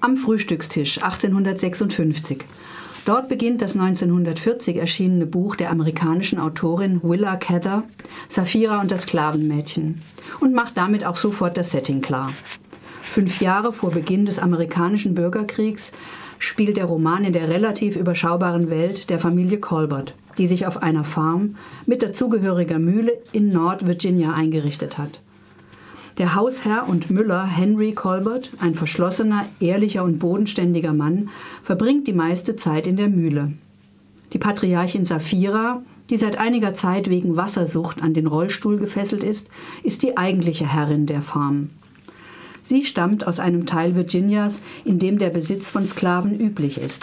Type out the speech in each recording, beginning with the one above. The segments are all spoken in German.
Am Frühstückstisch 1856. Dort beginnt das 1940 erschienene Buch der amerikanischen Autorin Willa Cather, Saphira und das Sklavenmädchen, und macht damit auch sofort das Setting klar. Fünf Jahre vor Beginn des amerikanischen Bürgerkriegs spielt der Roman in der relativ überschaubaren Welt der Familie Colbert, die sich auf einer Farm mit dazugehöriger Mühle in Nord-Virginia eingerichtet hat. Der Hausherr und Müller Henry Colbert, ein verschlossener, ehrlicher und bodenständiger Mann, verbringt die meiste Zeit in der Mühle. Die Patriarchin Sapphira, die seit einiger Zeit wegen Wassersucht an den Rollstuhl gefesselt ist, ist die eigentliche Herrin der Farm. Sie stammt aus einem Teil Virginias, in dem der Besitz von Sklaven üblich ist.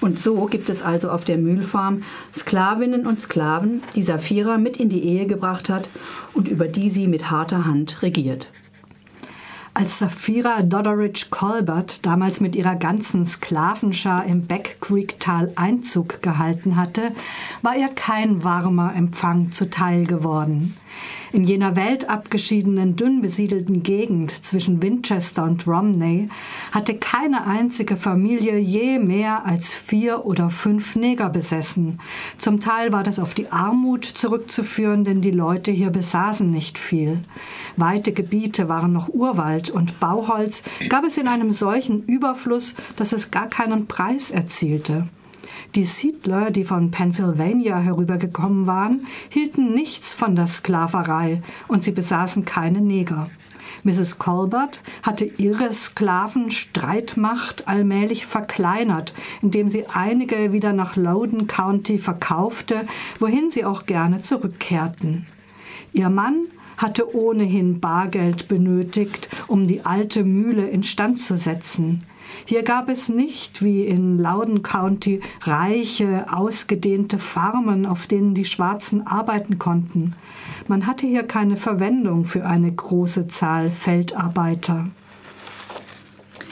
Und so gibt es also auf der Mühlfarm Sklavinnen und Sklaven, die Saphira mit in die Ehe gebracht hat und über die sie mit harter Hand regiert. Als Saphira Doddridge Colbert damals mit ihrer ganzen Sklavenschar im Back Creek Tal Einzug gehalten hatte, war ihr kein warmer Empfang zuteil geworden. In jener weltabgeschiedenen, dünn besiedelten Gegend zwischen Winchester und Romney hatte keine einzige Familie je mehr als vier oder fünf Neger besessen. Zum Teil war das auf die Armut zurückzuführen, denn die Leute hier besaßen nicht viel. Weite Gebiete waren noch Urwald und Bauholz gab es in einem solchen Überfluss, dass es gar keinen Preis erzielte. Die Siedler, die von Pennsylvania herübergekommen waren, hielten nichts von der Sklaverei und sie besaßen keine Neger. Mrs. Colbert hatte ihre Sklavenstreitmacht allmählich verkleinert, indem sie einige wieder nach Loudoun County verkaufte, wohin sie auch gerne zurückkehrten. Ihr Mann hatte ohnehin Bargeld benötigt, um die alte Mühle instand zu setzen. Hier gab es nicht wie in Loudoun County reiche, ausgedehnte Farmen, auf denen die Schwarzen arbeiten konnten. Man hatte hier keine Verwendung für eine große Zahl Feldarbeiter.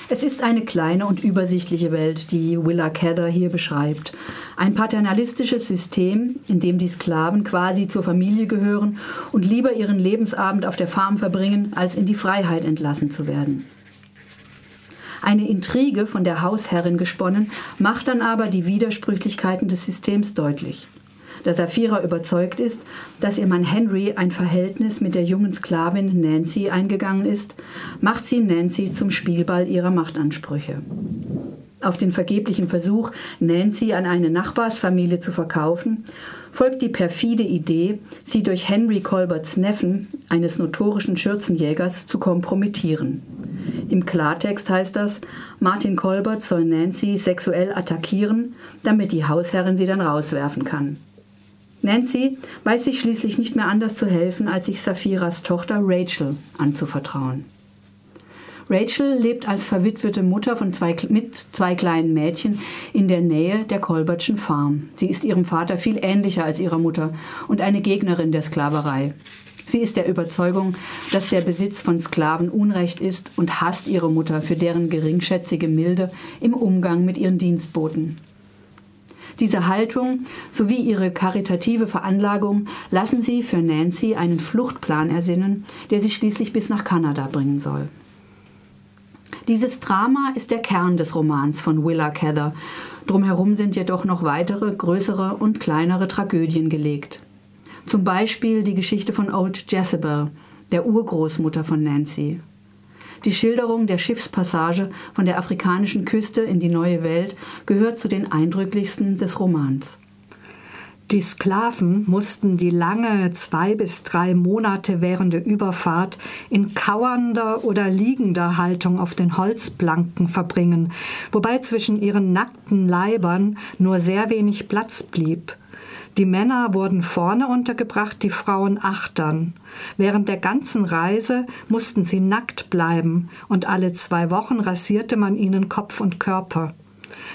Es ist eine kleine und übersichtliche Welt, die Willa Cather hier beschreibt. Ein paternalistisches System, in dem die Sklaven quasi zur Familie gehören und lieber ihren Lebensabend auf der Farm verbringen, als in die Freiheit entlassen zu werden. Eine Intrige von der Hausherrin gesponnen, macht dann aber die Widersprüchlichkeiten des Systems deutlich. Da Saphira überzeugt ist, dass ihr Mann Henry ein Verhältnis mit der jungen Sklavin Nancy eingegangen ist, macht sie Nancy zum Spielball ihrer Machtansprüche. Auf den vergeblichen Versuch, Nancy an eine Nachbarsfamilie zu verkaufen, folgt die perfide Idee, sie durch Henry Colberts Neffen, eines notorischen Schürzenjägers, zu kompromittieren. Im Klartext heißt das, Martin Colbert soll Nancy sexuell attackieren, damit die Hausherrin sie dann rauswerfen kann. Nancy weiß sich schließlich nicht mehr anders zu helfen, als sich Saphiras Tochter Rachel anzuvertrauen. Rachel lebt als verwitwete Mutter von zwei, mit zwei kleinen Mädchen in der Nähe der Colbertschen Farm. Sie ist ihrem Vater viel ähnlicher als ihrer Mutter und eine Gegnerin der Sklaverei. Sie ist der Überzeugung, dass der Besitz von Sklaven Unrecht ist und hasst ihre Mutter für deren geringschätzige Milde im Umgang mit ihren Dienstboten. Diese Haltung sowie ihre karitative Veranlagung lassen sie für Nancy einen Fluchtplan ersinnen, der sie schließlich bis nach Kanada bringen soll. Dieses Drama ist der Kern des Romans von Willa Cather. Drumherum sind jedoch noch weitere, größere und kleinere Tragödien gelegt. Zum Beispiel die Geschichte von Old Jezebel, der Urgroßmutter von Nancy. Die Schilderung der Schiffspassage von der afrikanischen Küste in die neue Welt gehört zu den eindrücklichsten des Romans. Die Sklaven mussten die lange zwei bis drei Monate währende Überfahrt in kauernder oder liegender Haltung auf den Holzplanken verbringen, wobei zwischen ihren nackten Leibern nur sehr wenig Platz blieb. Die Männer wurden vorne untergebracht, die Frauen achtern. Während der ganzen Reise mussten sie nackt bleiben, und alle zwei Wochen rasierte man ihnen Kopf und Körper.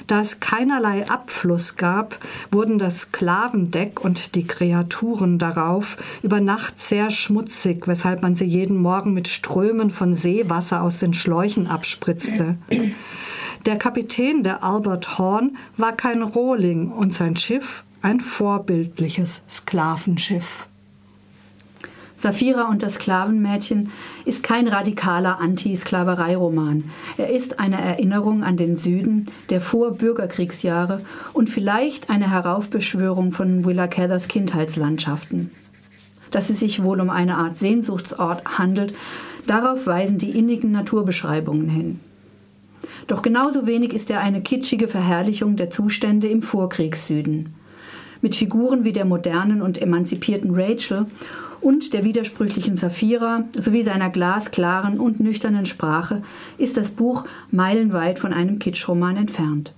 Da es keinerlei Abfluss gab, wurden das Sklavendeck und die Kreaturen darauf über Nacht sehr schmutzig, weshalb man sie jeden Morgen mit Strömen von Seewasser aus den Schläuchen abspritzte. Der Kapitän der Albert Horn war kein Rohling und sein Schiff ein vorbildliches Sklavenschiff. Saphira und das Sklavenmädchen ist kein radikaler Anti-Sklaverei-Roman. Er ist eine Erinnerung an den Süden der Vor-Bürgerkriegsjahre und vielleicht eine Heraufbeschwörung von Willa Cathers Kindheitslandschaften. Dass es sich wohl um eine Art Sehnsuchtsort handelt, darauf weisen die innigen Naturbeschreibungen hin. Doch genauso wenig ist er eine kitschige Verherrlichung der Zustände im Vorkriegssüden. Mit Figuren wie der modernen und emanzipierten Rachel und der widersprüchlichen Saphira sowie seiner glasklaren und nüchternen Sprache ist das Buch meilenweit von einem Kitschroman entfernt.